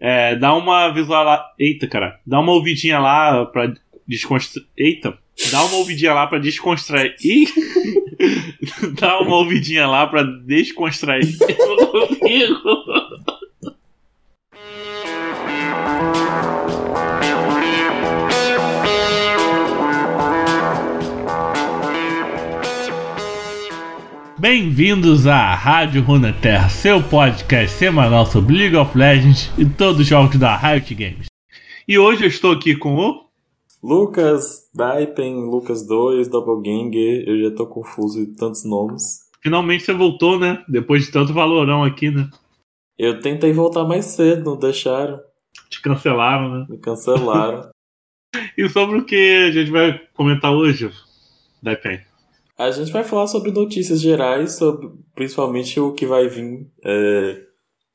É, dá uma visual lá. Eita, cara. Dá uma ouvidinha lá pra desconstruir. Eita! Dá uma ouvidinha lá pra descontrair. Ih! Dá uma ouvidinha lá pra descontrair. Bem-vindos à Rádio Runeterra, seu podcast semanal sobre League of Legends e todos os jogos da Riot Games. E hoje eu estou aqui com o Lucas Daipen, Lucas 2, Doppelganger, eu já tô confuso de tantos nomes. Finalmente você voltou, né? Depois de tanto valorão aqui, né? Eu tentei voltar mais cedo, não deixaram. Te cancelaram, né? Me cancelaram. e sobre o que a gente vai comentar hoje, Daipen? A gente vai falar sobre notícias gerais, sobre principalmente o que vai vir, é,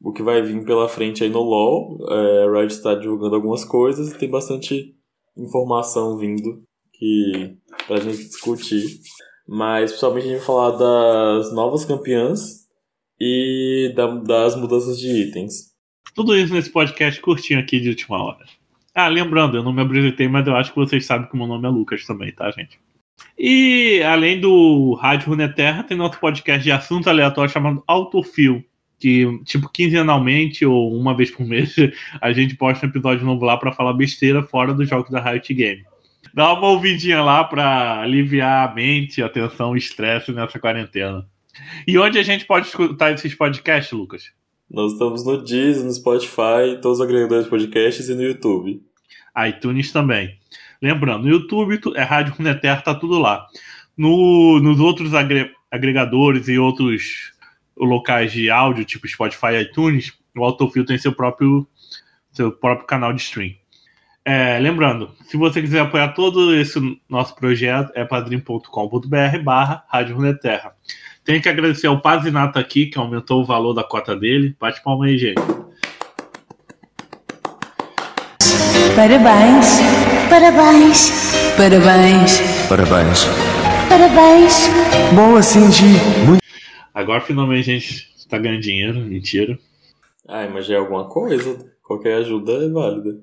o que vai vir pela frente aí no LoL. É, a Riot está divulgando algumas coisas e tem bastante informação vindo que pra gente discutir. Mas principalmente a gente vai falar das novas campeãs e da, das mudanças de itens. Tudo isso nesse podcast curtinho aqui de última hora. Ah, lembrando, eu não me apresentei, mas eu acho que vocês sabem que o meu nome é Lucas também, tá, gente? E além do Rádio Runeterra, tem nosso podcast de assuntos aleatórios chamado Autofil, que, tipo, quinzenalmente ou uma vez por mês, a gente posta um episódio novo lá para falar besteira fora dos jogos da Riot Game. Dá uma ouvidinha lá para aliviar a mente, a tensão, o estresse nessa quarentena. E onde a gente pode escutar esses podcasts, Lucas? Nós estamos no Deezer, no Spotify, todos os agregadores de podcasts e no YouTube. iTunes também. Lembrando, no YouTube é Rádio Runeterra, tá tudo lá. No, nos outros agre, agregadores e outros locais de áudio, tipo Spotify e iTunes, o Autofill tem seu próprio, seu próprio canal de stream. É, lembrando, se você quiser apoiar todo esse nosso projeto, é padrim.com.br barra Rádio Runeterra. Tem que agradecer ao Pazinato aqui, que aumentou o valor da cota dele. Bate palma aí, gente. Parabéns, parabéns, parabéns, Parabéns. parabéns. Boa, Cindy. Muito Agora finalmente a gente está ganhando dinheiro, mentira. Ai, mas já é alguma coisa. Qualquer ajuda é válida.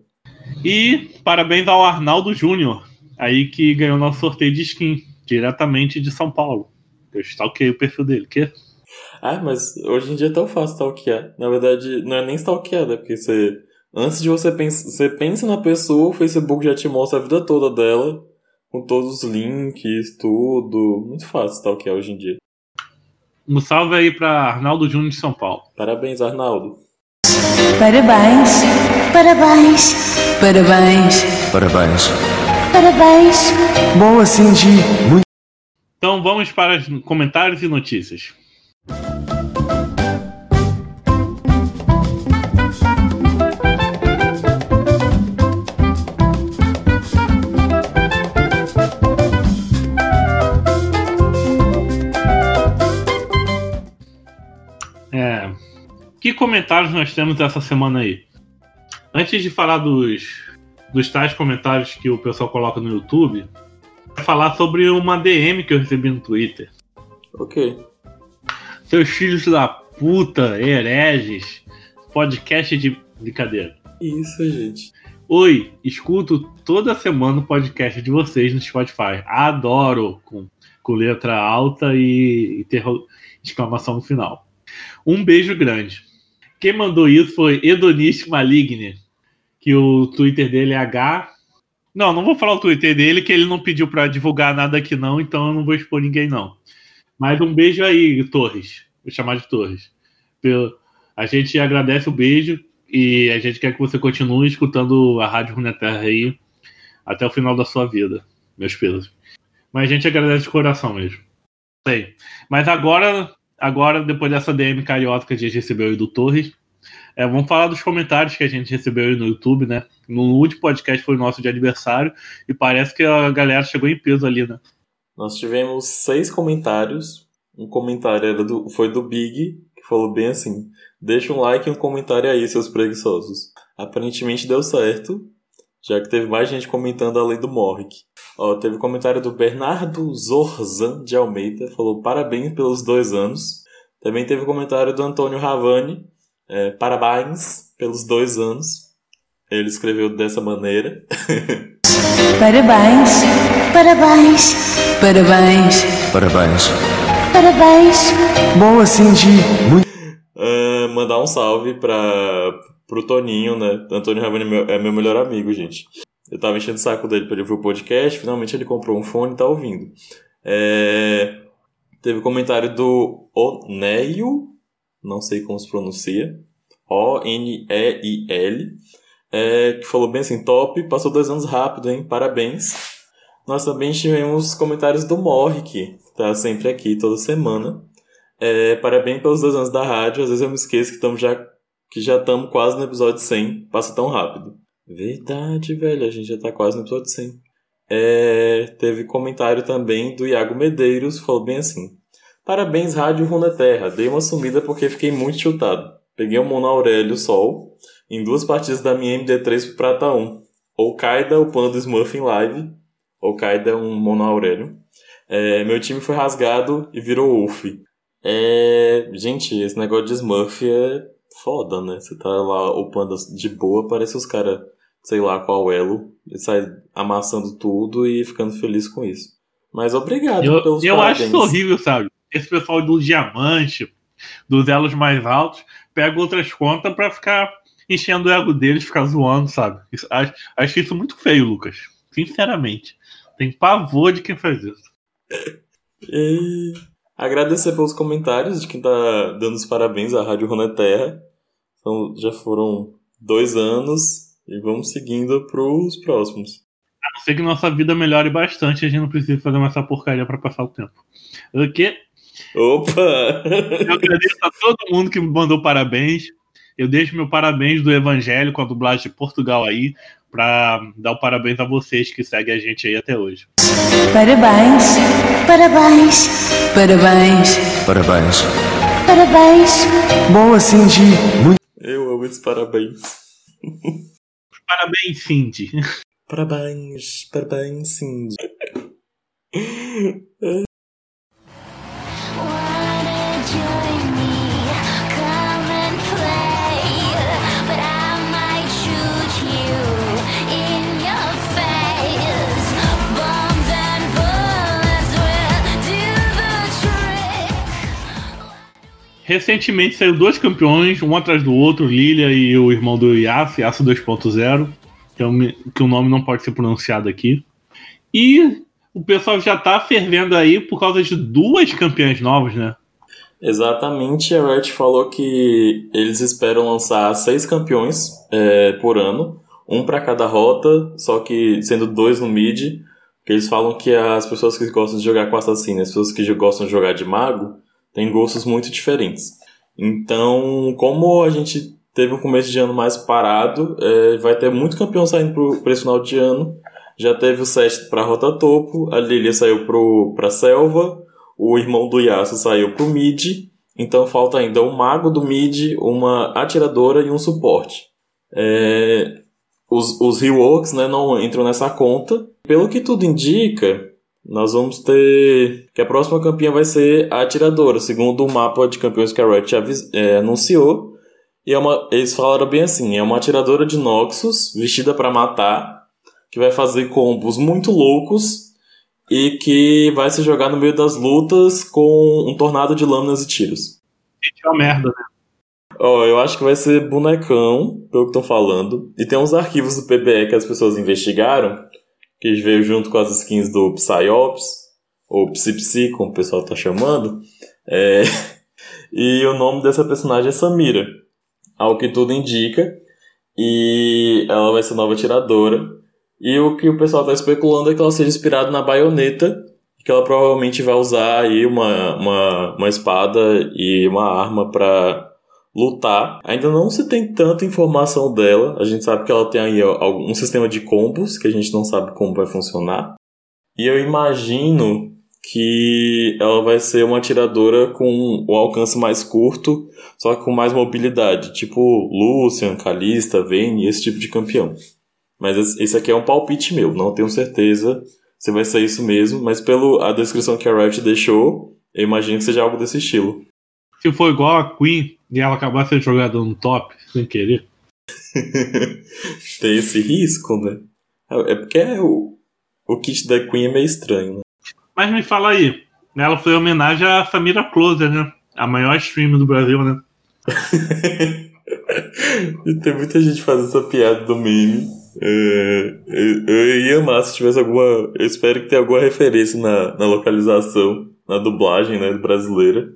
E parabéns ao Arnaldo Júnior, aí que ganhou nosso sorteio de skin, diretamente de São Paulo. Eu stalkeei o perfil dele, que? Ah, mas hoje em dia é tão fácil stalkear. Na verdade, não é nem stalkear, né? Porque você. Antes de você pensar. Você pensa na pessoa, o Facebook já te mostra a vida toda dela. Com todos os links, tudo. Muito fácil stalkear hoje em dia. Um salve aí para Arnaldo Júnior de São Paulo. Parabéns, Arnaldo. Parabéns, parabéns, parabéns, parabéns. parabéns. Boa, Cindy. Muito Então vamos para os comentários e notícias. É, que comentários nós temos essa semana aí? Antes de falar dos, dos tais comentários que o pessoal coloca no YouTube, vou falar sobre uma DM que eu recebi no Twitter. Ok. Seus filhos da puta, hereges, podcast de brincadeira. Isso, gente. Oi, escuto toda semana o podcast de vocês no Spotify. Adoro, com, com letra alta e exclamação no final. Um beijo grande. Quem mandou isso foi Edoniste Maligne, que o Twitter dele é H. Não, não vou falar o Twitter dele, que ele não pediu pra divulgar nada aqui, não, então eu não vou expor ninguém, não. Mas um beijo aí, Torres. Vou chamar de Torres. A gente agradece o beijo e a gente quer que você continue escutando a Rádio Runeterra aí até o final da sua vida, meus pesos. Mas a gente agradece de coração mesmo. Sei. Mas agora, agora depois dessa DM carioca que a gente recebeu aí do Torres, é, vamos falar dos comentários que a gente recebeu aí no YouTube, né? No último podcast foi nosso de aniversário e parece que a galera chegou em peso ali, né? Nós tivemos seis comentários. Um comentário era do, foi do Big, que falou bem assim: Deixa um like e um comentário aí, seus preguiçosos. Aparentemente deu certo, já que teve mais gente comentando além do Morrick. Ó, teve comentário do Bernardo Zorzan de Almeida, falou parabéns pelos dois anos. Também teve comentário do Antônio Ravani, é, parabéns pelos dois anos. Ele escreveu dessa maneira. Parabéns, parabéns, parabéns, Parabéns. parabéns, Bom assim de muito Ah, mandar um salve pra, pro Toninho, né? Antônio Ravani é meu, é meu melhor amigo, gente. Eu tava enchendo o saco dele pra ele ouvir o podcast, finalmente ele comprou um fone e tá ouvindo. É, teve comentário do Oneio, não sei como se pronuncia, O-N-E-I-L, é, que falou bem assim, top, passou dois anos rápido, hein? Parabéns. Nós também tivemos comentários do Morri, que tá sempre aqui toda semana. É, parabéns pelos dois anos da rádio. Às vezes eu me esqueço que estamos já que já estamos quase no episódio 100. Passa tão rápido. Verdade, velho. A gente já tá quase no episódio 100. É, teve comentário também do Iago Medeiros. Falou bem assim. Parabéns, Rádio Runeterra. Dei uma sumida porque fiquei muito chutado. Peguei o Mono Aurélio Sol em duas partidas da minha MD3 pro Prata 1. Ou Kaida, o plano do Smurf em live. Ou Kaida, um Mono Aurélio. É, meu time foi rasgado e virou Wolf. É. Gente, esse negócio de Smurf é foda, né? Você tá lá upando de boa, parece os caras, sei lá qual elo, e sai amassando tudo e ficando feliz com isso. Mas obrigado Eu, pelos eu acho parabéns. isso horrível, sabe? Esse pessoal do diamante, dos elos mais altos, pega outras contas pra ficar enchendo o ego deles, ficar zoando, sabe? Isso- acho, acho isso muito feio, Lucas. Sinceramente. Tem pavor de quem faz isso. E agradecer pelos comentários de quem tá dando os parabéns à Rádio Runeterra. Então, já foram dois anos e vamos seguindo pros próximos. A não ser que nossa vida melhore bastante, a gente não precisa fazer mais essa porcaria pra passar o tempo. O quê? Opa! Eu agradeço a todo mundo que me mandou parabéns. Eu deixo meu parabéns do Evangelho com a dublagem de Portugal aí, pra dar o parabéns a vocês que seguem a gente aí até hoje. parabéns, parabéns, parabéns, parabéns. parabéns, Bom assim de muito Eu amo esses parabéns. Parabéns, Cindy. Parabéns, parabéns, Cindy. Recentemente saiu dois campeões, um atrás do outro, Lilia e o irmão do Yasuo, Yasuo 2.0, que, o nome não pode ser pronunciado aqui. E o pessoal já tá fervendo aí por causa de duas campeãs novas, né? Exatamente, a Riot falou que eles esperam lançar seis campeões é, por ano, um para cada rota, só que sendo dois no mid, porque eles falam que as pessoas que gostam de jogar com assassino as pessoas que gostam de jogar de mago têm gostos muito diferentes. Então, como a gente teve um começo de ano mais parado, é, vai ter muito campeão saindo pro, pra esse final de ano. Já teve o set pra rota topo, a Lilia saiu pro, pra selva, o irmão do Yasuo saiu pro mid, então falta ainda um mago do mid, uma atiradora e um suporte. É, os, os reworks né, não entram nessa conta. Pelo que tudo indica, nós vamos ter que a próxima campeã vai ser a atiradora, segundo o mapa de campeões que a Riot é, anunciou. E é uma, eles falaram bem assim: é uma atiradora de Noxus vestida pra matar, que vai fazer combos muito loucos e que vai se jogar no meio das lutas com um tornado de lâminas e tiros. Gente, é uma merda, né? Ó, eu acho que vai ser bonecão, pelo que estão falando. E tem uns arquivos do PBE que as pessoas investigaram, que veio junto com as skins do Psyops, ou PsiPsi, como o pessoal tá chamando. É, E o nome dessa personagem é Samira, ao que tudo indica. E ela vai ser nova tiradora. E o que o pessoal tá especulando é que ela seja inspirada na baioneta, que ela provavelmente vai usar aí uma, uma, uma espada e uma arma pra lutar. Ainda não se tem tanta informação dela. A gente sabe que ela tem aí algum- um sistema de combos que a gente não sabe como vai funcionar. E eu imagino que ela vai ser uma atiradora com o alcance mais curto, só que com mais mobilidade, tipo Lucian, Kalista, Vayne, esse tipo de campeão. Mas esse aqui é um palpite meu, não tenho certeza se vai ser isso mesmo, mas pela a descrição que a Riot deixou, eu imagino que seja algo desse estilo. Se for igual a Queen e ela acabar sendo jogada no top, sem querer. Tem esse risco, né? É porque é o, o kit da Queen é meio estranho, né? Mas me fala aí, ela foi em homenagem à Samira Closer, né? A maior stream do Brasil, né? E Tem muita gente fazendo essa piada do meme. É, eu, eu ia amar se tivesse alguma. Eu espero que tenha alguma referência na, na localização, na dublagem né, brasileira.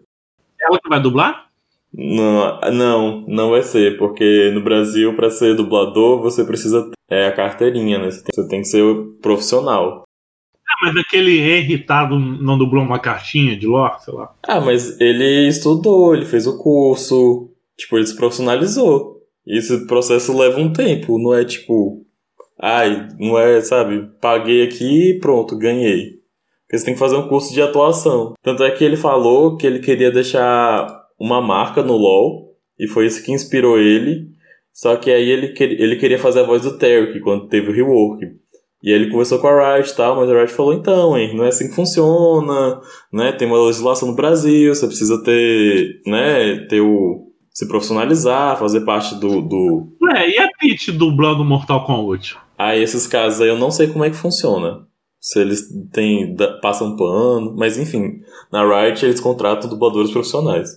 Ela que vai dublar? Não, não, não vai ser, porque no Brasil, pra ser dublador, você precisa é a carteirinha, né? Você tem, você tem que ser profissional. Ah, mas aquele irritado não dublou uma cartinha de lore, sei lá. Ah, mas ele estudou, ele fez o curso, tipo, ele se profissionalizou. E esse processo leva um tempo, não é tipo, ai, não é, sabe, paguei aqui e pronto, ganhei. Porque você tem que fazer um curso de atuação. Tanto é que ele falou que ele queria deixar uma marca no LoL, e foi isso que inspirou ele. Só que aí ele, que- ele queria fazer a voz do Tarek quando teve o rework. E aí ele conversou com a Riot e tal, mas a Riot falou, então, hein, não é assim que funciona, né? Tem uma legislação no Brasil, você precisa ter, né, ter o... se profissionalizar, fazer parte do... do... Ué, e a Peach dublando Mortal Kombat? Aí esses casos aí eu não sei como é que funciona. Se eles têm, passam pano, mas enfim, na Riot eles contratam dubladores profissionais.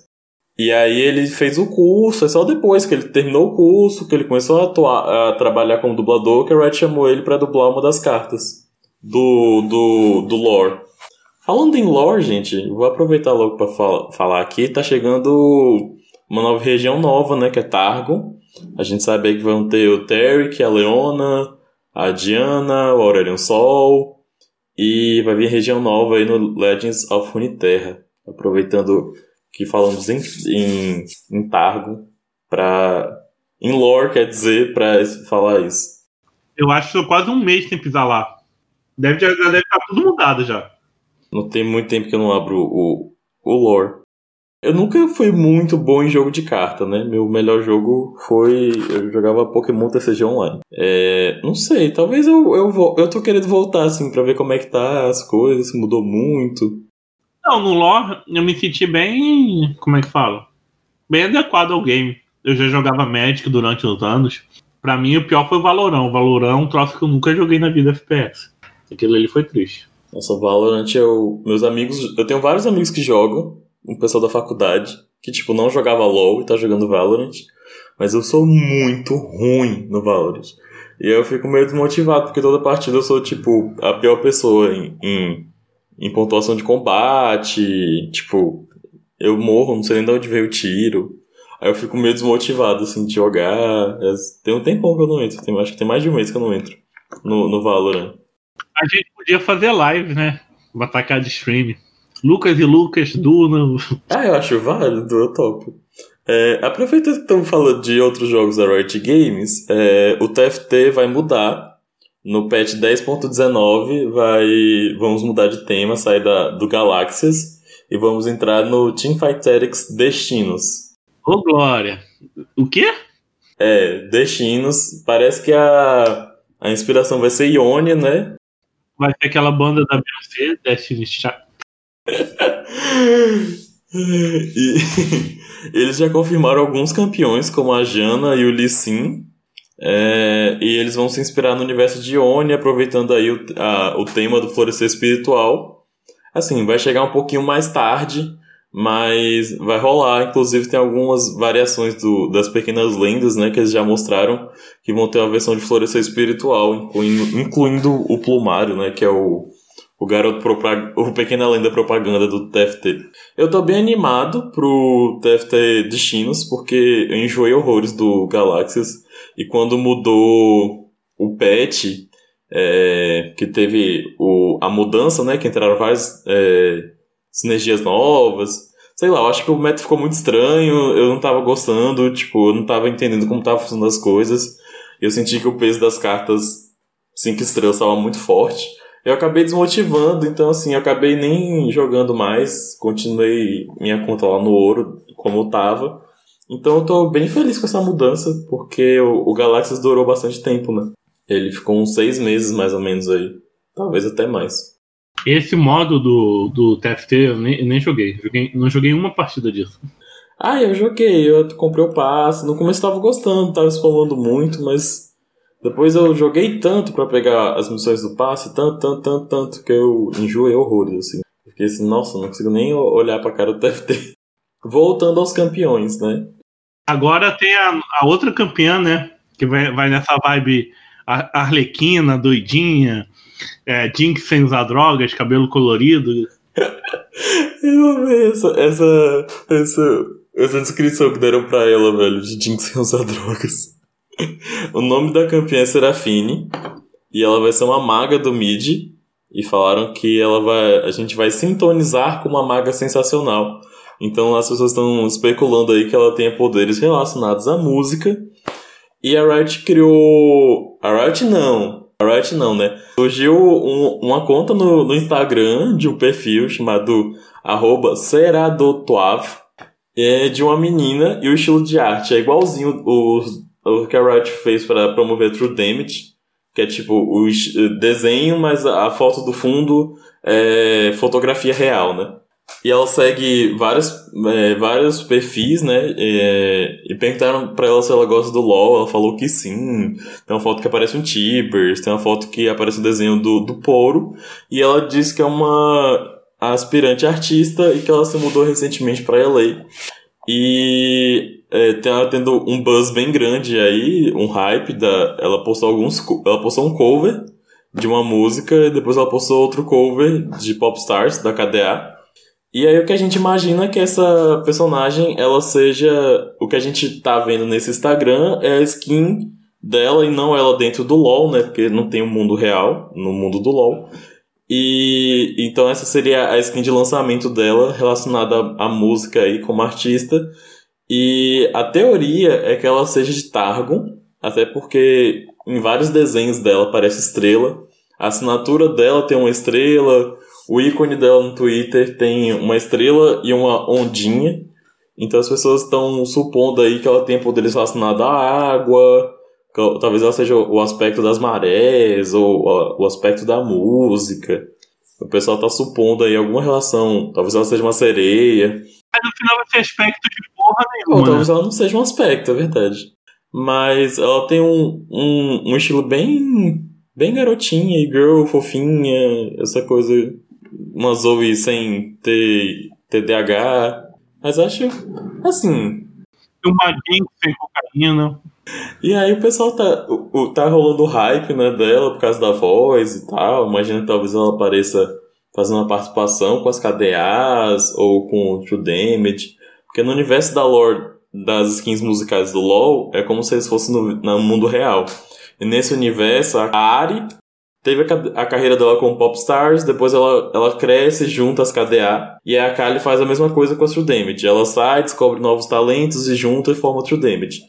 E aí ele fez o curso, é só depois que ele terminou o curso, que ele começou a, atuar, a trabalhar como dublador, que a Riot chamou ele pra dublar uma das cartas do, do, do lore. Falando em lore, gente, vou aproveitar logo pra fal- falar aqui, tá chegando uma nova região nova, né, que é Targon. A gente sabe aí que vão ter o Tarek, a Leona, a Diana, o Aurelion Sol, e vai vir região nova aí no Legends of Runeterra. Aproveitando que falamos em, em, em Targon, pra, em lore, quer dizer, pra falar isso. Eu acho que quase um mês sem pisar lá. Deve, já deve estar tudo mudado já. Não tem muito tempo que eu não abro o, o lore. Eu nunca fui muito bom em jogo de carta, né? Meu melhor jogo foi. Eu jogava Pokémon TCG Online. É, não sei, talvez eu, eu, vo- eu tô querendo voltar, assim, pra ver como é que tá as coisas, se mudou muito. Não, no lore eu me senti bem. Como é que fala? Bem adequado ao game. Eu já jogava Magic durante os anos. Pra mim, o pior foi o Valorão. O Valorão é um troço que eu nunca joguei na vida FPS. Aquilo ali foi triste. Nossa, Valorant, eu. Meus amigos. Eu tenho vários amigos que jogam, um pessoal da faculdade, que, tipo, não jogava LOL e tá jogando Valorant. Mas eu sou muito ruim no Valorant. E eu fico meio desmotivado, porque toda partida eu sou, tipo, a pior pessoa em, em, em pontuação de combate. Tipo, eu morro, não sei nem de onde veio o tiro. Aí eu fico meio desmotivado, assim, de jogar. É, Tem um tempão que eu não entro, tem, acho que tem mais de um mês que eu não entro no, no Valorant. A gente podia fazer live, né? Atacar de stream. Lucas e Lucas, Duna. Ah, eu acho válido, eu topo. É, aproveitando que estamos falando de outros jogos da Riot Games, é, o TFT vai mudar. No patch 10.19 vai, vamos mudar de tema, sair da, do Galaxias e vamos entrar no Teamfight Tactics Destinos. Ô, Glória. O quê? É, Destinos, parece que a, a inspiração vai ser Ionia, né? Vai ser aquela banda da Beyoncé, Destiny Child. E eles já confirmaram alguns campeões, como a Jana e o Lee Sin. É, e eles vão se inspirar no universo de Oni, aproveitando aí o, a- o tema do florescer espiritual. Assim, vai chegar um pouquinho mais tarde, mas vai rolar. Inclusive, tem algumas variações do- das pequenas lendas, né, que eles já mostraram, que vão ter uma versão de florescer espiritual, incluindo, incluindo o plumário, né, que é o, o garoto propag- o pequena lenda propaganda do TFT. Eu tô bem animado pro TFT Destinos, porque eu enjoei horrores do Galaxias. E quando mudou o patch, é, que teve o, a mudança, né? Que entraram várias é, sinergias novas. Sei lá, eu acho que o meta ficou muito estranho, eu não tava gostando, tipo, eu não tava entendendo como tava funcionando as coisas. Eu senti que o peso das cartas 5 estrelas estava muito forte. Eu acabei desmotivando, então assim, eu acabei nem jogando mais, continuei minha conta lá no ouro, como tava. Então eu tô bem feliz com essa mudança, porque o, o Galaxias durou bastante tempo, né? Ele ficou uns seis meses mais ou menos aí. Talvez até mais. Esse modo do, do TFT eu nem, eu nem joguei. joguei. Não joguei uma partida disso. Ah, eu joguei, eu comprei o passe. No começo eu tava gostando, tava spamando muito, mas depois eu joguei tanto pra pegar as missões do passe, tanto, tanto, tanto, tanto, que eu enjoei horrores, assim. Fiquei assim, nossa, não consigo nem olhar pra cara do TFT. Voltando aos campeões, né? Agora tem a, a outra campeã, né? Que vai, vai nessa vibe arlequina, doidinha, é, Jinx sem usar drogas, cabelo colorido. Eu amei essa, essa, essa, essa descrição que deram pra ela, velho, de Jinx sem usar drogas. O nome da campeã é Serafine. E ela vai ser uma maga do mid. E falaram que ela vai. A gente vai sintonizar com uma maga sensacional. Então as pessoas estão especulando aí que ela tenha poderes relacionados à música. E a Riot criou. A Riot não. A Riot não, né? Surgiu um- uma conta no, no Instagram de um perfil chamado arroba Seradotuav. É de uma menina e o estilo de arte é igualzinho o, o que a Riot fez para promover True Damage. Que é tipo o es- desenho, mas a foto do fundo é fotografia real, né? E ela segue vários, é, vários perfis, né? É, e perguntaram pra ela se ela gosta do LoL. Ela falou que sim. Tem uma foto que aparece um Tibers, tem uma foto que aparece o desenho do, do Poro. E ela disse que é uma aspirante artista e que ela se mudou recentemente pra LA. E é, tá tendo um buzz bem grande aí, um hype da. Ela postou alguns. Ela postou um cover de uma música e depois ela postou outro cover de Popstars da KDA. E aí o que a gente imagina é que essa personagem ela seja o que a gente tá vendo nesse Instagram é a skin dela e não ela dentro do LoL, né? Porque não tem um mundo real no mundo do LoL. E então essa seria a skin de lançamento dela relacionada à música aí como artista. E a teoria é que ela seja de Targon, até porque em vários desenhos dela aparece estrela. A assinatura dela tem uma estrela, o ícone dela no Twitter tem uma estrela e uma ondinha. Então as pessoas estão supondo aí que ela tem poderes relacionados à água, talvez ela seja o aspecto das marés, ou o aspecto da música. O pessoal tá supondo aí alguma relação, talvez ela seja uma sereia, Mas no final vai ser aspecto de porra nenhuma. né? talvez ela não seja um aspecto, é verdade. Mas ela tem um, um, um estilo bem, bem garotinha, e girl, fofinha, essa coisa, uma Zoe sem ter TDAH. Mas acho, assim, Uma Jinx sem cocaína. E aí o pessoal tá, o, o- tá rolando hype, né, dela por causa da voz e tal. Imagina que talvez ela apareça fazendo uma participação com as KDAs ou com o True Damage. Porque no universo da lore das skins musicais do LoL, é como se eles fossem no, no mundo real. E nesse universo, a Ari teve a, a carreira dela como Popstars, depois ela, ela cresce junto às KDA, e a Kali faz a mesma coisa com a True Damage. Ela sai, descobre novos talentos e junta e forma True Damage.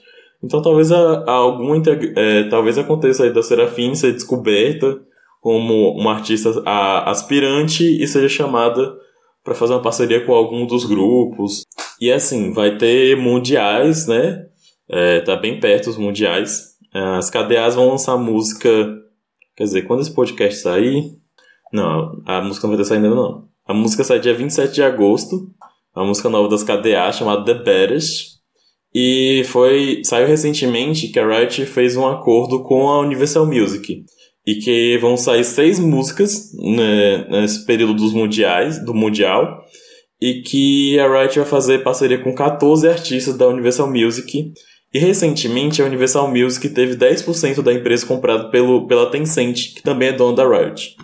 Então talvez a, a algum é, talvez aconteça aí da Serafine ser descoberta como uma artista a- aspirante e seja chamada para fazer uma parceria com algum dos grupos. E assim, vai ter mundiais, né? É, tá bem perto os mundiais. As KDAs vão lançar música. Quer dizer, quando esse podcast sair. Não, a música não vai ter saído ainda não. A música sai dia 27 de agosto. A música nova das KDA chamada The Baddest. E foi saiu recentemente que a Riot fez um acordo com a Universal Music e que vão sair seis músicas né, nesse período dos mundiais, do mundial, e que a Riot vai fazer parceria com 14 artistas da Universal Music. E recentemente a Universal Music teve 10% da empresa comprada pelo, pela Tencent, que também é dona da Riot.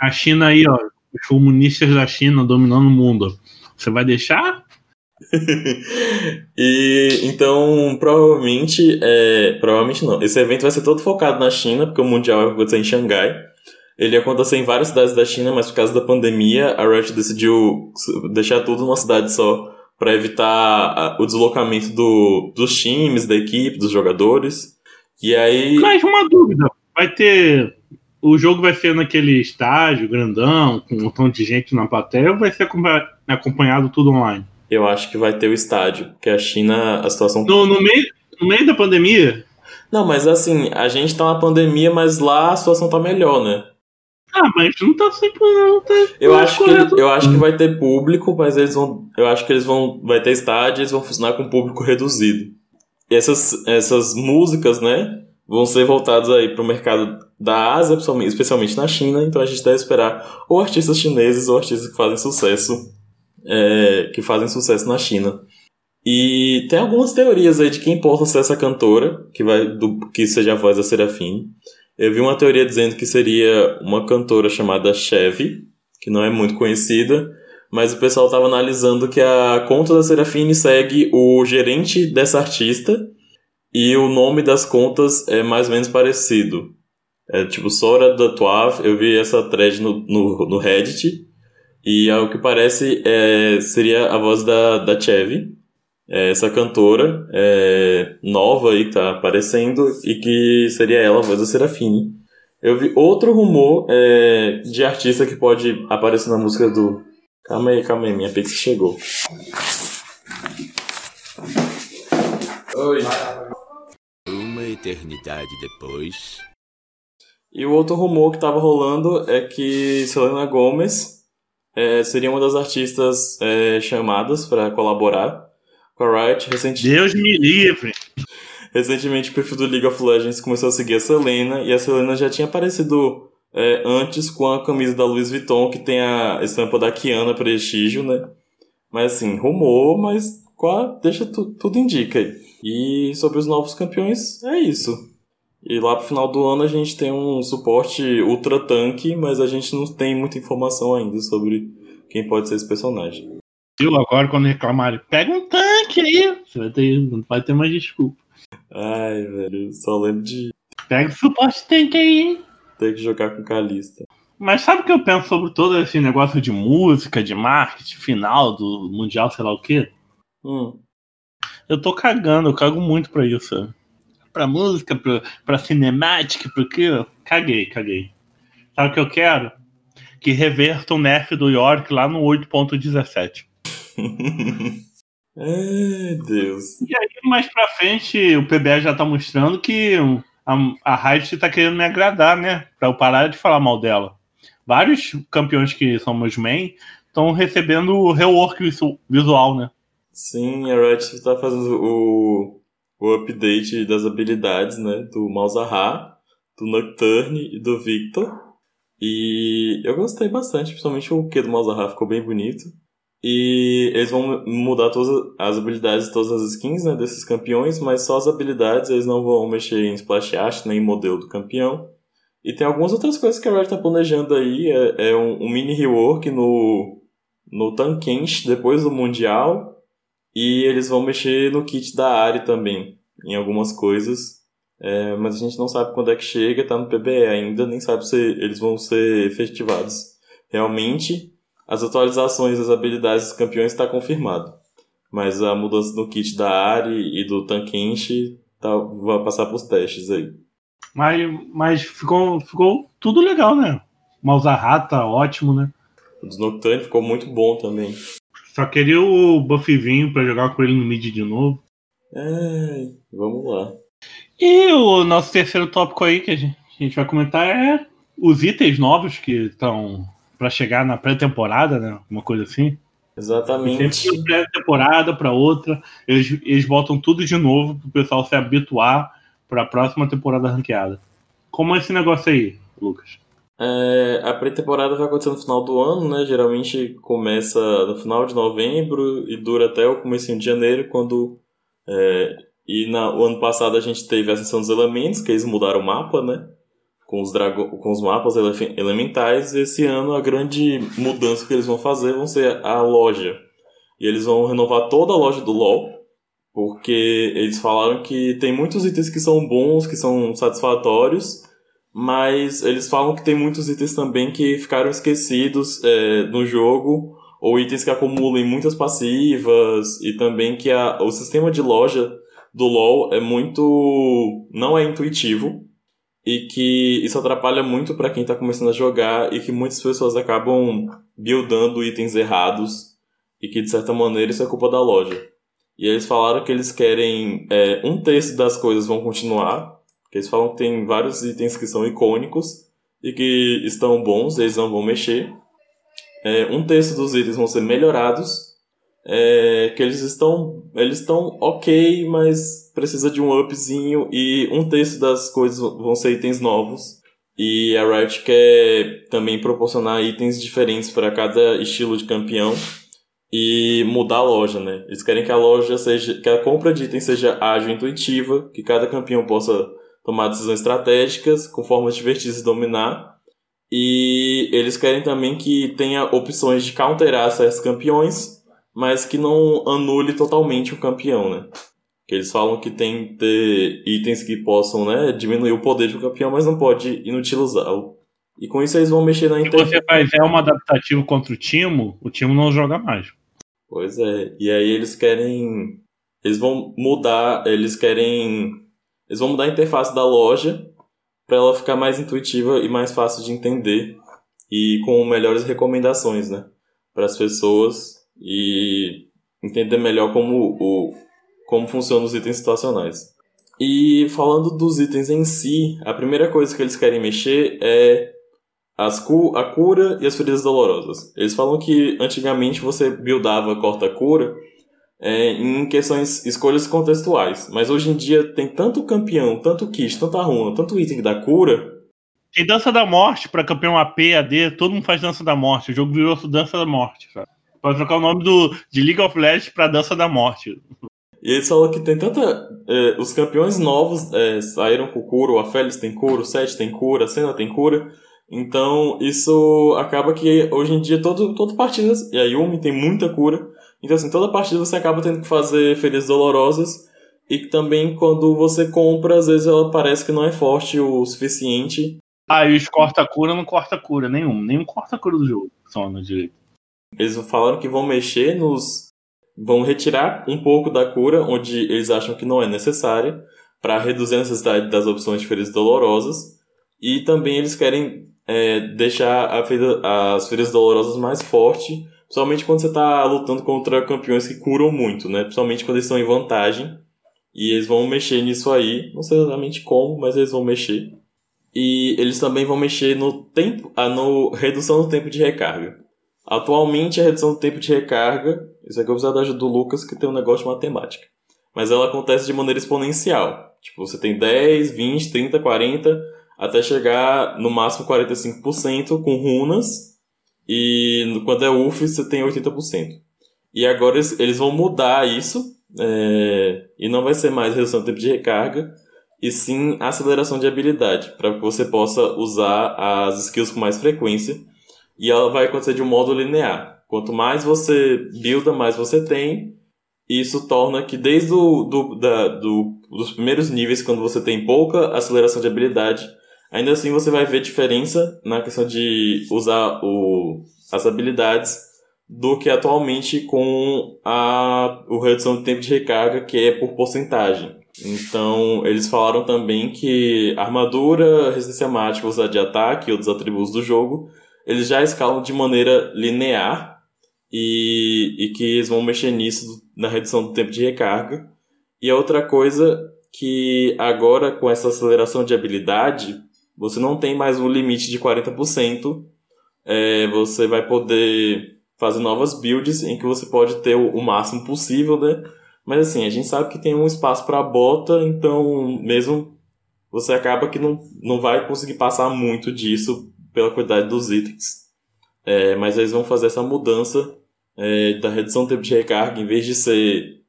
A China aí, ó. Os comunistas da China dominando o mundo. Você vai deixar? e então, provavelmente, é, provavelmente não. Esse evento vai ser todo focado na China, porque o Mundial vai acontecer em Xangai. Ele ia acontecer em várias cidades da China, mas por causa da pandemia, a Riot decidiu deixar tudo numa cidade só para evitar o deslocamento do, dos times, da equipe, dos jogadores. E aí. Mas uma dúvida. Vai ter. O jogo vai ser naquele estágio grandão, com um montão de gente na plateia, ou vai ser acompa- acompanhado tudo online? Eu acho que vai ter o estádio, porque a China, a situação No, no, meio, no meio da pandemia? Não, mas assim, a gente tá na pandemia, mas lá a situação tá melhor, né? Ah, mas não tá sempre não, tá. Eu acho, que eu acho que vai ter público, mas eles vão. Eu acho que eles vão. Vai ter estádio eles vão funcionar com público reduzido. E essas, essas músicas, né? Vão ser voltadas aí pro mercado da Ásia, especialmente na China, então a gente deve esperar ou artistas chineses ou artistas que fazem sucesso. É, que fazem sucesso na China. E tem algumas teorias aí de quem possa ser essa cantora, que vai do, que seja a voz da Serafine. Eu vi uma teoria dizendo que seria uma cantora chamada Chevy, que não é muito conhecida, mas o pessoal estava analisando que a conta da Serafine segue o gerente dessa artista e o nome das contas é mais ou menos parecido. É tipo Sora da Tuave, eu vi essa thread no, no, no Reddit, e ao que parece é, seria a voz da, da Chevy, é, essa cantora é, nova aí que tá aparecendo, e que seria ela a voz da Serafine. Eu vi outro rumor é, de artista que pode aparecer na música do. Calma aí, calma aí, minha pizza chegou. Oi. Uma eternidade depois. E o outro rumor que tava rolando é que Selena Gomez é, seria uma das artistas é, chamadas para colaborar com a Riot. Recentemente, Deus me livre. recentemente o perfil do League of Legends começou a seguir a Selena e a Selena já tinha aparecido é, antes com a camisa da Louis Vuitton que tem a estampa da Kiana Prestígio, né? Mas assim, rumor, mas qua- deixa tu- tudo indica aí. E sobre os novos campeões, é isso. E lá pro final do ano a gente tem um suporte ultra tanque, mas a gente não tem muita informação ainda sobre quem pode ser esse personagem. Viu? Agora quando reclamarem, pega um tanque aí. Você vai ter, não vai ter mais desculpa. Ai, velho, só lembro de Pega o suporte tanque aí, hein? ter que jogar com Kalista. Mas sabe o que eu penso sobre todo esse negócio de música, de marketing, final do Mundial, sei lá o quê? Hum, Eu tô cagando, eu cago muito pra isso. Pra música, pra, pra cinemática, pra quê? Caguei, caguei. Sabe o que eu quero? Que reverta o nerf do York lá no 8.17. Ai, Deus. E aí, mais pra frente, o PBE já tá mostrando que a, a Riot tá querendo me agradar, né? Pra eu parar de falar mal dela. Vários campeões que são meus main estão recebendo o rework visu- visual, né? Sim, a Riot tá fazendo o, o update das habilidades, né? Do Malzahar, do Nocturne e do Victor. E eu gostei bastante, principalmente o Q do Malzahar ficou bem bonito. E eles vão mudar todas as habilidades de todas as skins, né? Desses campeões, mas só as habilidades, eles não vão mexer em Splash Art nem em modelo do campeão. E tem algumas outras coisas que a Riot tá planejando aí. É, é um, um mini rework no, no Tankensh depois do Mundial. E eles vão mexer no kit da Ari também, em algumas coisas. É, mas a gente não sabe quando é que chega, tá no PBE ainda, nem sabe se eles vão ser efetivados. Realmente, as atualizações das habilidades dos campeões está confirmado. Mas a mudança no kit da Ari e do Tankenshi tá, vai passar pros testes aí. Mas, mas ficou, ficou tudo legal, né? Tá ótimo, né? O do Nocturne ficou muito bom também. Só queria o Buffyzinho pra jogar com ele no mid de novo. Ai, vamos lá. E o nosso terceiro tópico aí que a gente, a gente vai comentar é os itens novos que estão pra chegar na pré-temporada, né? Uma coisa assim. Exatamente. Sempre de pré-temporada pra outra, eles, eles botam tudo de novo pro pessoal se habituar pra próxima temporada ranqueada. Como é esse negócio aí, Lucas? É, a pré-temporada vai acontecer no final do ano, né? Geralmente começa no final de novembro e dura até o começo de janeiro, quando... é, e na, o ano passado a gente teve a Ascensão dos Elementos, que eles mudaram o mapa, né? Com os, drago, com os mapas ele- elementais. Esse ano a grande mudança que eles vão fazer vão ser a loja. E eles vão renovar toda a loja do LoL, porque eles falaram que tem muitos itens que são bons, que são satisfatórios, mas eles falam que tem muitos itens também que ficaram esquecidos é, no jogo, ou itens que acumulam muitas passivas, e também que a, o sistema de loja do LoL é muito. não é intuitivo, e que isso atrapalha muito para quem está começando a jogar, e que muitas pessoas acabam buildando itens errados, e que de certa maneira isso é culpa da loja. E eles falaram que eles querem. é, um terço das coisas vão continuar, porque eles falam que tem vários itens que são icônicos, e que estão bons, eles não vão mexer. É, um terço dos itens vão ser melhorados, é, que eles estão eles estão ok, mas precisa de um upzinho e um terço das coisas vão ser itens novos. E a Riot quer também proporcionar itens diferentes para cada estilo de campeão e mudar a loja, né? Eles querem que a loja seja, que a compra de itens seja ágil e intuitiva, que cada campeão possa tomar decisões estratégicas com formas divertidas de dominar. E eles querem também que tenha opções de counterar certos campeões, mas que não anule totalmente o campeão, né? Que eles falam que tem que ter itens que possam, né, diminuir o poder de um campeão, mas não pode inutilizá-lo. E com isso eles vão mexer na Se interface. você fizer um adaptativo contra o Timo, o Timo não joga mais. Pois é. E aí eles querem. Eles vão mudar. Eles querem. Eles vão mudar a interface da loja para ela ficar mais intuitiva e mais fácil de entender. E com melhores recomendações, né? Para as pessoas. E entender melhor como, o, como funcionam os itens situacionais. E falando dos itens em si, a primeira coisa que eles querem mexer é as cu a cura e as feridas dolorosas. Eles falam que antigamente você buildava corta-cura é, em questões, escolhas contextuais. Mas hoje em dia tem tanto campeão, tanto kit, tanta runa, tanto item da cura. Tem dança da morte pra campeão AP, AD, todo mundo faz dança da morte. O jogo virou dança da morte, sabe? Pode trocar o nome do, de League of Legends pra dança da morte. E eles falam que tem tanta. é, os campeões novos é, saíram com cura, o Aphelios tem cura, o Seth tem cura, a Senna tem cura. Então isso acaba que hoje em dia todo, toda partida. E a Yumi tem muita cura. Então assim, toda partida você acaba tendo que fazer feridas dolorosas. E também quando você compra, às vezes ela parece que não é forte o suficiente. Ah, e os corta-cura não corta-cura nenhum. Nenhum corta-cura do jogo. Funciona direito. Eles falaram que vão mexer nos. vão retirar um pouco da cura, onde eles acham que não é necessária, para reduzir a necessidade das opções de feridas dolorosas. E também eles querem é, deixar ferida- as feridas dolorosas mais fortes, principalmente quando você está lutando contra campeões que curam muito, né? Principalmente quando eles estão em vantagem. E eles vão mexer nisso aí, não sei exatamente como, mas eles vão mexer. E eles também vão mexer no tempo, ah, no redução do tempo de recarga. Atualmente a redução do tempo de recarga, isso aqui eu preciso da ajuda do Lucas que tem um negócio de matemática. Mas ela acontece de maneira exponencial. Tipo, você tem 10, 20, 30, 40, até chegar no máximo 45% com runas. E quando é UF você tem 80%. E agora eles, eles vão mudar isso. é, e não vai ser mais redução do tempo de recarga. E sim aceleração de habilidade. Para que você possa usar as skills com mais frequência e ela vai acontecer de um modo linear. Quanto mais você builda, mais você tem. E isso torna que desde o, do, da, do, dos primeiros níveis, quando você tem pouca aceleração de habilidade, ainda assim você vai ver diferença na questão de usar o, as habilidades do que atualmente com a o redução de tempo de recarga, que é por porcentagem. Então, eles falaram também que armadura, resistência mágica, velocidade de ataque e outros atributos do jogo eles já escalam de maneira linear e, e que eles vão mexer nisso na redução do tempo de recarga. E a outra coisa que agora com essa aceleração de habilidade, você não tem mais o limite de 40%. É, você vai poder fazer novas builds em que você pode ter o, máximo possível, né? Mas assim, a gente sabe que tem um espaço para bota, então mesmo você acaba que não, não vai conseguir passar muito disso pela quantidade dos itens. É, mas eles vão fazer essa mudança é, da redução do tempo de recarga, em vez de ser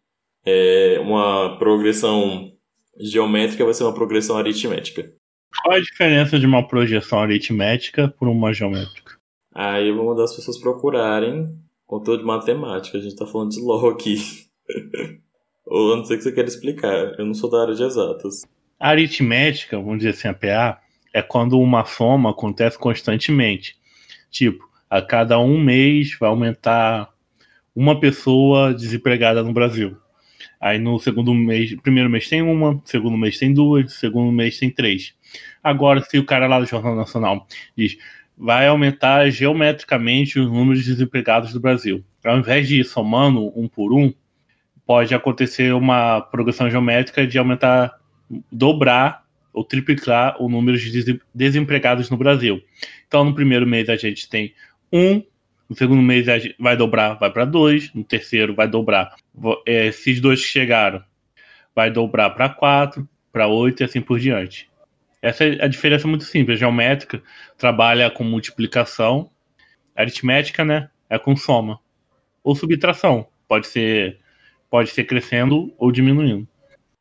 é, uma progressão geométrica, vai ser uma progressão aritmética. Qual a diferença de uma projeção aritmética por uma geométrica? Aí eu vou mandar as pessoas procurarem conteúdo de matemática, a gente tá falando de LOL aqui. Ou a não ser que você queira explicar, eu não sou da área de exatas. A aritmética, vamos dizer assim, a PA, é quando uma soma acontece constantemente. Tipo, a cada um mês vai aumentar uma pessoa desempregada no Brasil. Aí no segundo mês, primeiro mês tem uma, segundo mês tem duas, segundo mês tem três. Agora, se o cara lá do Jornal Nacional diz vai aumentar geometricamente os números de desempregados do Brasil. Ao invés de ir somando um por um, pode acontecer uma progressão geométrica de aumentar, dobrar ou triplicar o número de des- desempregados no Brasil. Então, no primeiro mês a gente tem um, no segundo mês vai dobrar, vai para dois, no terceiro vai dobrar. É, esses dois que chegaram, vai dobrar para quatro, para oito e assim por diante. Essa é a diferença muito simples. A geométrica trabalha com multiplicação, a aritmética, né, é com soma ou subtração. Pode ser, pode ser crescendo ou diminuindo.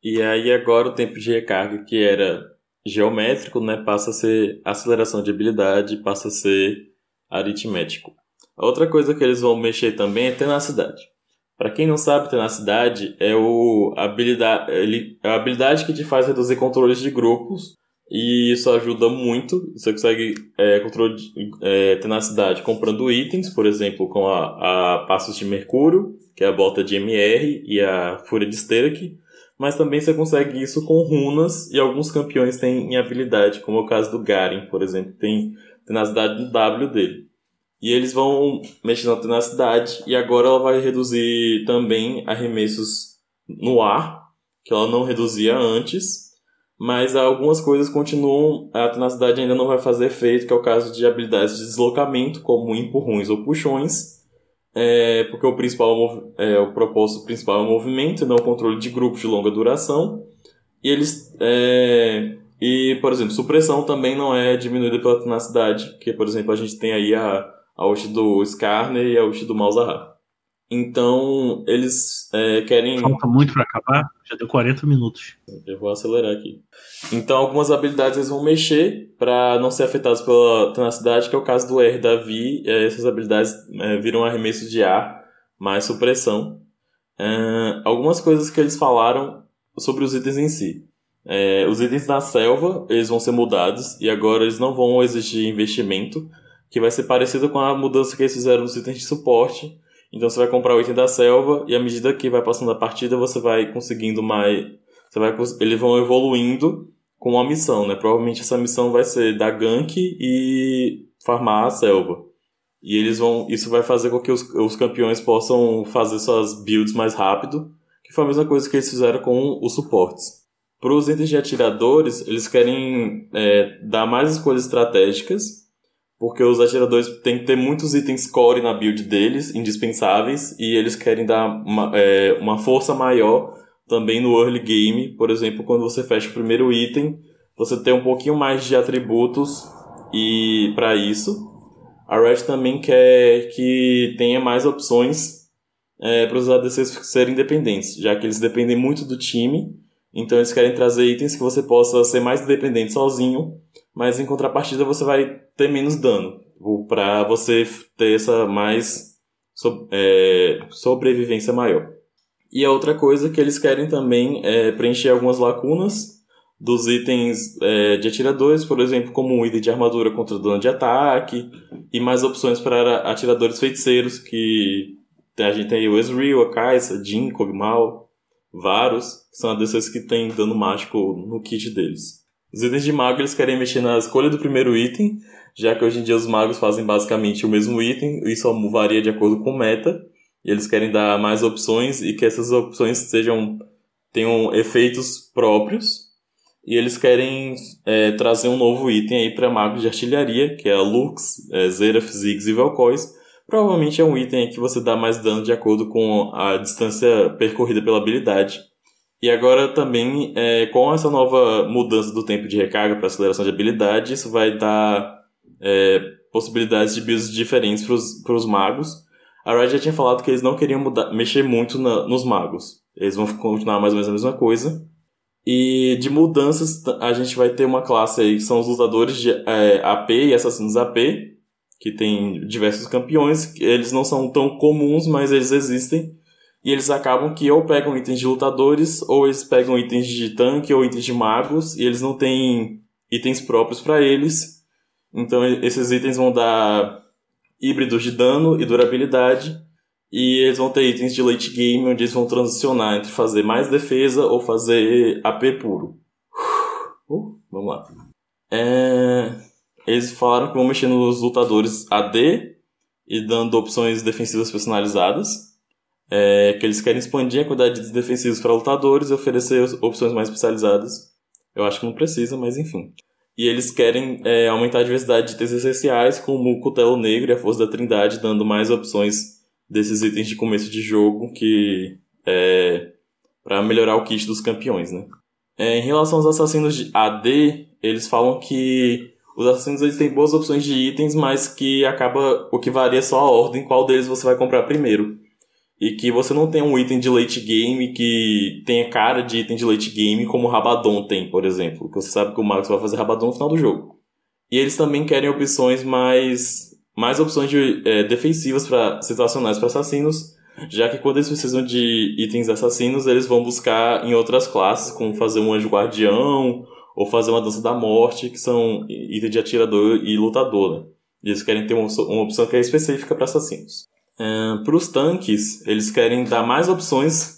E aí agora o tempo de recarga, que era geométrico, né, passa a ser aceleração de habilidade, passa a ser aritmético. A outra coisa que eles vão mexer também é tenacidade. Para quem não sabe, tenacidade é, o habilidade, é a habilidade que te faz reduzir controles de grupos e isso ajuda muito. Você consegue é, controle de é, tenacidade comprando itens, por exemplo, com a, a Passos de Mercúrio, que é a bota de MR, e a Fúria de Sterk. Mas também você consegue isso com runas, e alguns campeões têm habilidade, como é o caso do Garen, por exemplo, tem tenacidade no W dele. E eles vão mexer na tenacidade, e agora ela vai reduzir também arremessos no ar, que ela não reduzia antes, mas algumas coisas continuam, a tenacidade ainda não vai fazer efeito, que é o caso de habilidades de deslocamento, como empurrões ou puxões, é, porque o principal é, o propósito principal é o movimento, não o controle de grupos de longa duração. E eles é, e por exemplo, supressão também não é diminuída pela tenacidade, que por exemplo a gente tem aí a a ult do Skarner e a ult do Malzahar. Então eles é, querem Falta muito para acabar, já deu 40 minutos. eu vou acelerar aqui. Então, algumas habilidades eles vão mexer para não ser afetados pela tenacidade, que é o caso do R da Vi. Essas habilidades eh, viram arremessos de ar, mais supressão. Eh, algumas coisas que eles falaram sobre os itens em si. Eh, os itens da selva, eles vão ser mudados e agora eles não vão exigir investimento, que vai ser parecido com a mudança que eles fizeram nos itens de suporte. Então você vai comprar o item da selva e à medida que vai passando a partida você vai conseguindo mais você vai, eles vão evoluindo com uma missão, né? Provavelmente essa missão vai ser dar gank e farmar a selva. E eles vão, isso vai fazer com que os, os campeões possam fazer suas builds mais rápido, que foi a mesma coisa que eles fizeram com os suportes. Para os itens de atiradores, eles querem é, dar mais escolhas estratégicas, porque os atiradores têm que ter muitos itens core na build deles, indispensáveis, e eles querem dar uma, é, uma força maior também no early game, por exemplo, quando você fecha o primeiro item, você tem um pouquinho mais de atributos e para isso. A Red também quer que tenha mais opções para os ADCs serem independentes, já que eles dependem muito do time, então eles querem trazer itens que você possa ser mais independente sozinho, mas em contrapartida você vai ter menos dano, para você ter essa mais so- é, sobrevivência maior. E a outra coisa que eles querem também é preencher algumas lacunas dos itens é, de atiradores, por exemplo, como um item de armadura contra dano de ataque, e mais opções para atiradores feiticeiros, que a gente tem o Ezreal, a Kai'Sa, Jhin, Kog'Maw, Varus, que são ADCs que tem dano mágico no kit deles. Os itens de mago eles querem mexer na escolha do primeiro item, já que hoje em dia os magos fazem basicamente o mesmo item, só varia de acordo com meta. E eles querem dar mais opções e que essas opções sejam tenham efeitos próprios. E eles querem é, trazer um novo item aí para magos de artilharia, que é a Lux, é, Zeraf, Ziggs e Vel'Koz. Provavelmente é um item que você dá mais dano de acordo com a distância percorrida pela habilidade. E agora também, é, com essa nova mudança do tempo de recarga para aceleração de habilidade, isso vai dar é, possibilidades de builds diferentes para os magos. A Riot já tinha falado que eles não queriam mudar, mexer muito na- nos magos. Eles vão continuar mais ou menos a mesma coisa. E de mudanças, a gente vai ter uma classe aí que são os lutadores de é, AP e assassinos AP, que tem diversos campeões. Eles não são tão comuns, mas eles existem. E eles acabam que ou pegam itens de lutadores, ou eles pegam itens de tanque ou itens de magos, e eles não têm itens próprios para eles. Então esses itens vão dar híbridos de dano e durabilidade. E eles vão ter itens de late game, onde eles vão transicionar entre fazer mais defesa ou fazer AP puro. Uh, vamos lá. É, Eles falaram que vão mexer nos lutadores AD e dando opções defensivas personalizadas. É, que eles querem expandir a quantidade de defensivos para lutadores e oferecer opções mais especializadas. Eu acho que não precisa, mas enfim. E eles querem é, aumentar a diversidade de itens essenciais, como o cutelo negro e a força da trindade, dando mais opções desses itens de começo de jogo, que é para melhorar o kit dos campeões, né? É, em relação aos assassinos de AD, eles falam que os assassinos eles têm boas opções de itens, mas que acaba o que varia só a ordem, qual deles você vai comprar primeiro. E que você não tem um item de late game que tenha cara de item de late game como o Rabadon tem, por exemplo. Que você sabe que o Max vai fazer Rabadon no final do jogo. E eles também querem opções mais. mais opções de, é, defensivas para situacionais para assassinos, já que quando eles precisam de itens assassinos, eles vão buscar em outras classes, como fazer um anjo guardião ou fazer uma dança da morte, que são itens de atirador e lutador. Né? E eles querem ter uma, uma opção que é específica para assassinos. Para os tanques, eles querem dar mais opções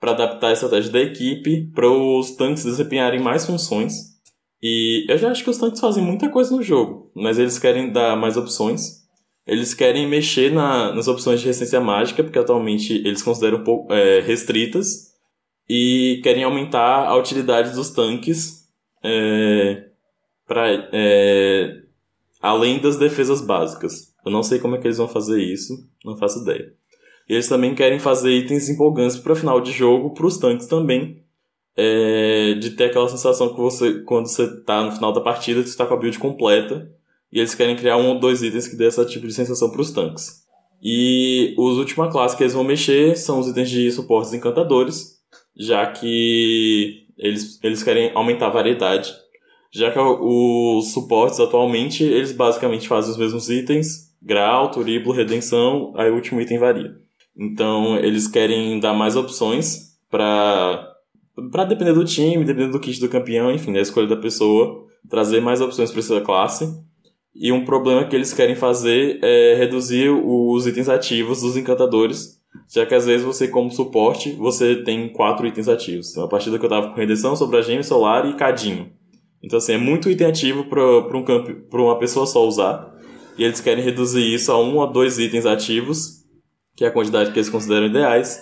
para adaptar a estratégia da equipe para os tanques desempenharem mais funções. E eu já acho que os tanques fazem muita coisa no jogo, mas eles querem dar mais opções. Eles querem mexer na, nas opções de resistência mágica, porque atualmente eles consideram um pouco é, restritas. E querem aumentar a utilidade dos tanques é, pra, é, além das defesas básicas. Eu não sei como é que eles vão fazer isso, não faço ideia. E eles também querem fazer itens empolgantes para final de jogo, para os tanques também. É, de ter aquela sensação que você, quando você tá no final da partida, você está com a build completa. E eles querem criar um ou dois itens que dê esse tipo de sensação para os tanques. E os última classe que eles vão mexer são os itens de suportes encantadores, já que eles, eles querem aumentar a variedade. Já que os suportes atualmente, eles basicamente fazem os mesmos itens, grau, turiblo, redenção, aí o último item varia. Então eles querem dar mais opções para para depender do time, dependendo do kit do campeão, enfim, da escolha da pessoa, trazer mais opções para essa classe. E um problema que eles querem fazer é reduzir os itens ativos dos encantadores, já que às vezes você, como suporte, você tem quatro itens ativos. Então, a partida que eu tava com redenção, Sobragêmeo, Solar e Cadinho. Então, assim, é muito item ativo para um campo, pra uma pessoa só usar. E eles querem reduzir isso a um a dois itens ativos, que é a quantidade que eles consideram ideais.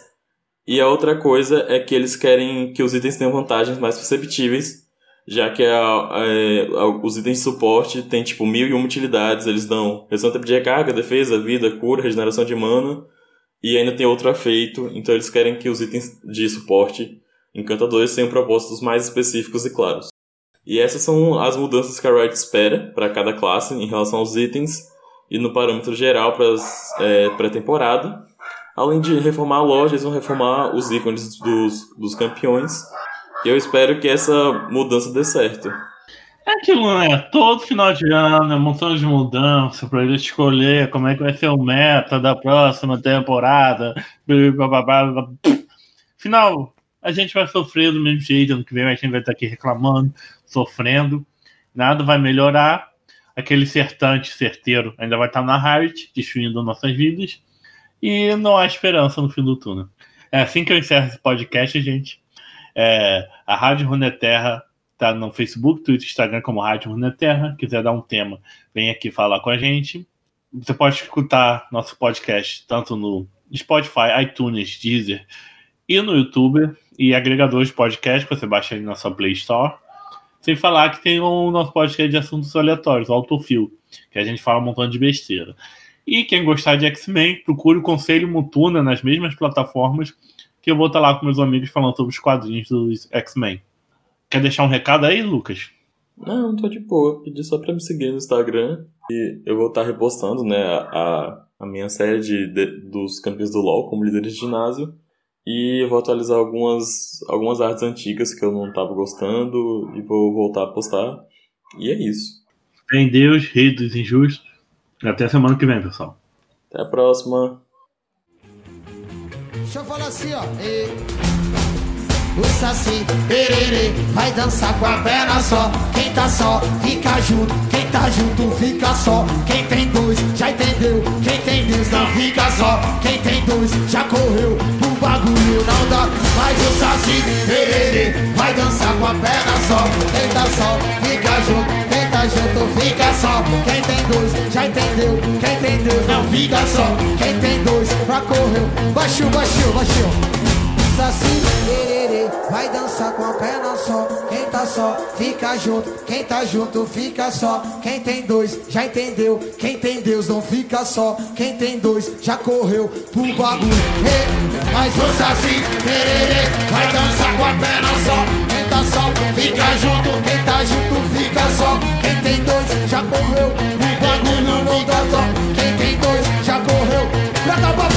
E a outra coisa é que eles querem que os itens tenham vantagens mais perceptíveis, já que a, é, os itens de suporte têm tipo mil e uma utilidades, eles dão redução de tempo de recarga, defesa, vida, cura, regeneração de mana, e ainda tem outro efeito, então eles querem que os itens de suporte encantadores tenham propósitos mais específicos e claros. E essas são as mudanças que a Riot espera para cada classe em relação aos itens e no parâmetro geral para é, pré-temporada. Além de reformar a loja, eles vão reformar os ícones dos, dos campeões. E eu espero que essa mudança dê certo. É aquilo, né? Todo final de ano, é um montão de mudança para ele escolher como é que vai ser o meta da próxima temporada. Final, a gente vai sofrer do mesmo jeito. Ano que vem a gente vai estar aqui reclamando, sofrendo. Nada vai melhorar. Aquele certantante certeiro ainda vai estar na Riot, destruindo nossas vidas. E não há esperança no fim do túnel. É assim que eu encerro esse podcast, gente. É, a Rádio Runeterra tá no Facebook, Twitter, Instagram como Rádio Runeterra. Quiser dar um tema, vem aqui falar com a gente. Você pode escutar nosso podcast tanto no Spotify, iTunes, Deezer e no YouTube e agregadores de podcast que você baixa aí na sua Play Store. Sem falar que tem o nosso podcast de assuntos aleatórios, o Autofil, que a gente fala um montão de besteira. E quem gostar de X-Men, procure o Conselho Mutuna nas mesmas plataformas que eu vou estar lá com meus amigos falando sobre os quadrinhos dos X-Men. Quer deixar um recado aí, Lucas? Não, tô de boa. Pedi só pra me seguir no Instagram. E eu vou estar repostando, né, a, a minha série de, de, dos campeões do LoL como líderes de ginásio. E eu vou atualizar algumas, algumas artes antigas que eu não tava gostando e vou voltar a postar. E é isso. Em Deus, Rei dos Injustos. Até semana que vem, pessoal. Até a próxima. Deixa eu falar assim, ó. E... O Saci, pererê, vai dançar com a perna só. Quem tá só, fica junto. Quem tá junto, fica só. Quem tem dois, já entendeu. Quem tem Deus, não fica só. Quem tem dois, já correu. Bagulho não dá. Mas o Saci, pererê, vai dançar com a perna só. Quem tá só, fica junto. Quem tá junto, fica só. Quem tem dois, já entendeu. Quem tem Deus, não fica só. Quem tem dois, já correu. Baixou, baixou, baixou assim, tererê, vai dançar com a perna só. Quem tá só, fica junto, quem tá junto, fica só. Quem tem dois, já entendeu. Quem tem Deus, não fica só. Quem tem dois, já correu pro bagulho. Mas dança assim, tererê, vai dançar com a perna só. Quem tá só, fica junto, quem tá junto, fica só. Quem tem dois, já correu pro bagulho, não dá só. Quem tem dois, já correu pra acabar. Tá